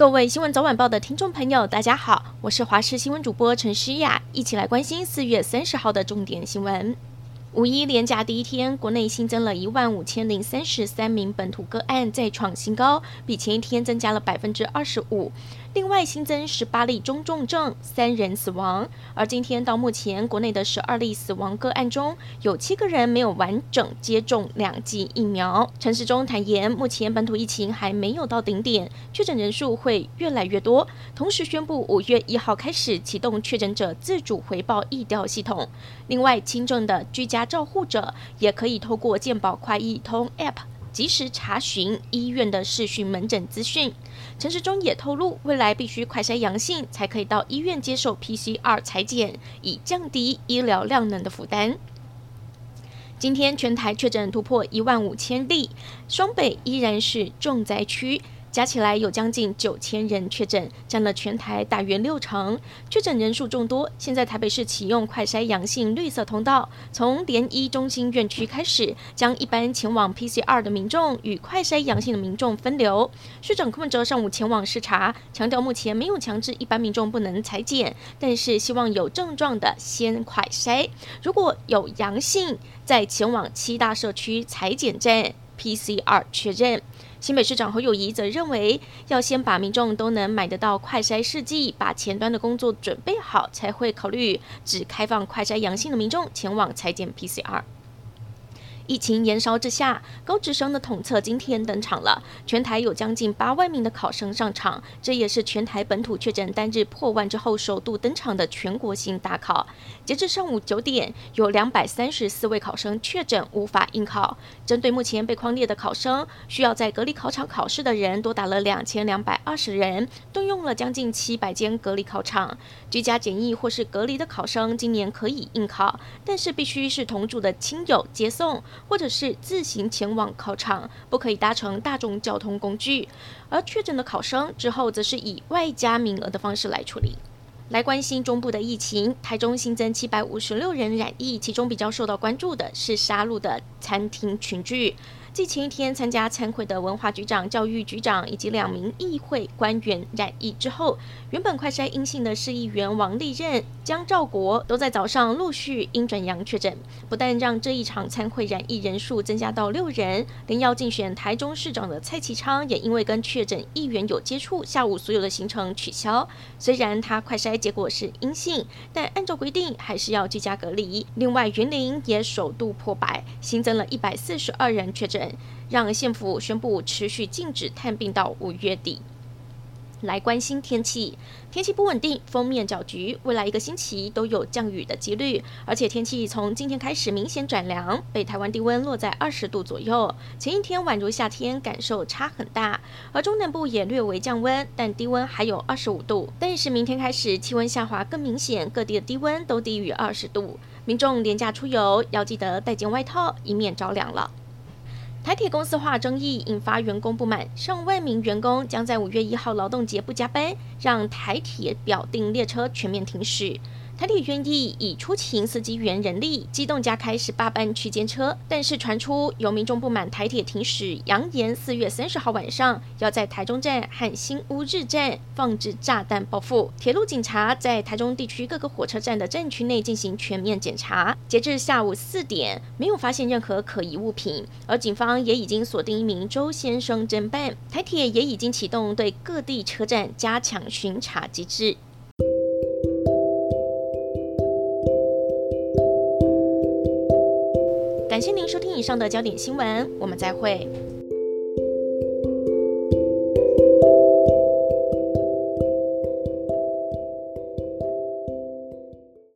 各位新闻早晚报的听众朋友，大家好，我是华视新闻主播陈诗雅，一起来关心四月三十号的重点新闻。五一连假第一天，国内新增了一万五千零三十三名本土个案，再创新高，比前一天增加了百分之二十五。另外新增十八例中重症，三人死亡。而今天到目前，国内的十二例死亡个案中，有七个人没有完整接种两剂疫苗。陈时中坦言，目前本土疫情还没有到顶点，确诊人数会越来越多。同时宣布，五月一号开始启动确诊者自主回报疫调系统。另外，轻症的居家照护者也可以透过健保快易通 App。及时查询医院的视讯门诊资讯。陈时中也透露，未来必须快筛阳性才可以到医院接受 PCR 裁剪，以降低医疗量能的负担。今天全台确诊突破一万五千例，双北依然是重灾区。加起来有将近九千人确诊，占了全台大约六成。确诊人数众多，现在台北市启用快筛阳性绿色通道，从联医中心院区开始，将一般前往 PCR 的民众与快筛阳性的民众分流。市长柯文哲上午前往视察，强调目前没有强制一般民众不能采检，但是希望有症状的先快筛，如果有阳性，再前往七大社区采检站 PCR 确认。新北市长侯友谊则认为，要先把民众都能买得到快筛试剂，把前端的工作准备好，才会考虑只开放快筛阳性的民众前往裁剪 PCR。疫情延烧之下，高职生的统测今天登场了。全台有将近八万名的考生上场，这也是全台本土确诊单日破万之后首度登场的全国性大考。截至上午九点，有两百三十四位考生确诊无法应考。针对目前被框列的考生，需要在隔离考场考试的人多达了两千两百二十人，动用了将近七百间隔离考场。居家检疫或是隔离的考生，今年可以应考，但是必须是同住的亲友接送。或者是自行前往考场，不可以搭乘大众交通工具。而确诊的考生之后，则是以外加名额的方式来处理。来关心中部的疫情，台中新增七百五十六人染疫，其中比较受到关注的是杀戮的餐厅群聚。继前一天参加餐会的文化局长、教育局长以及两名议会官员染疫之后，原本快筛阴性的市议员王立任、江兆国都在早上陆续阴转阳确诊，不但让这一场餐会染疫人数增加到六人，连要竞选台中市长的蔡其昌也因为跟确诊议员有接触，下午所有的行程取消。虽然他快筛结果是阴性，但按照规定还是要居家隔离。另外，云林也首度破百，新增了一百四十二人确诊。让县府宣布持续禁止探病到五月底。来关心天气，天气不稳定，封面搅局，未来一个星期都有降雨的几率，而且天气从今天开始明显转凉，北台湾低温落在二十度左右，前一天宛如夏天，感受差很大。而中南部也略微降温，但低温还有二十五度。但是明天开始气温下滑更明显，各地的低温都低于二十度，民众连假出游要记得带件外套，以免着凉了。台铁公司化争议引发员工不满，上万名员工将在五月一号劳动节不加班，让台铁表定列车全面停驶。台铁愿意以出勤司机员人力，机动加开十八班区间车，但是传出有民众不满台铁停驶，扬言四月三十号晚上要在台中站和新屋日站放置炸弹报复。铁路警察在台中地区各个火车站的站区内进行全面检查，截至下午四点，没有发现任何可疑物品，而警方也已经锁定一名周先生侦办，台铁也已经启动对各地车站加强巡查机制。感谢您收听以上的焦点新闻，我们再会。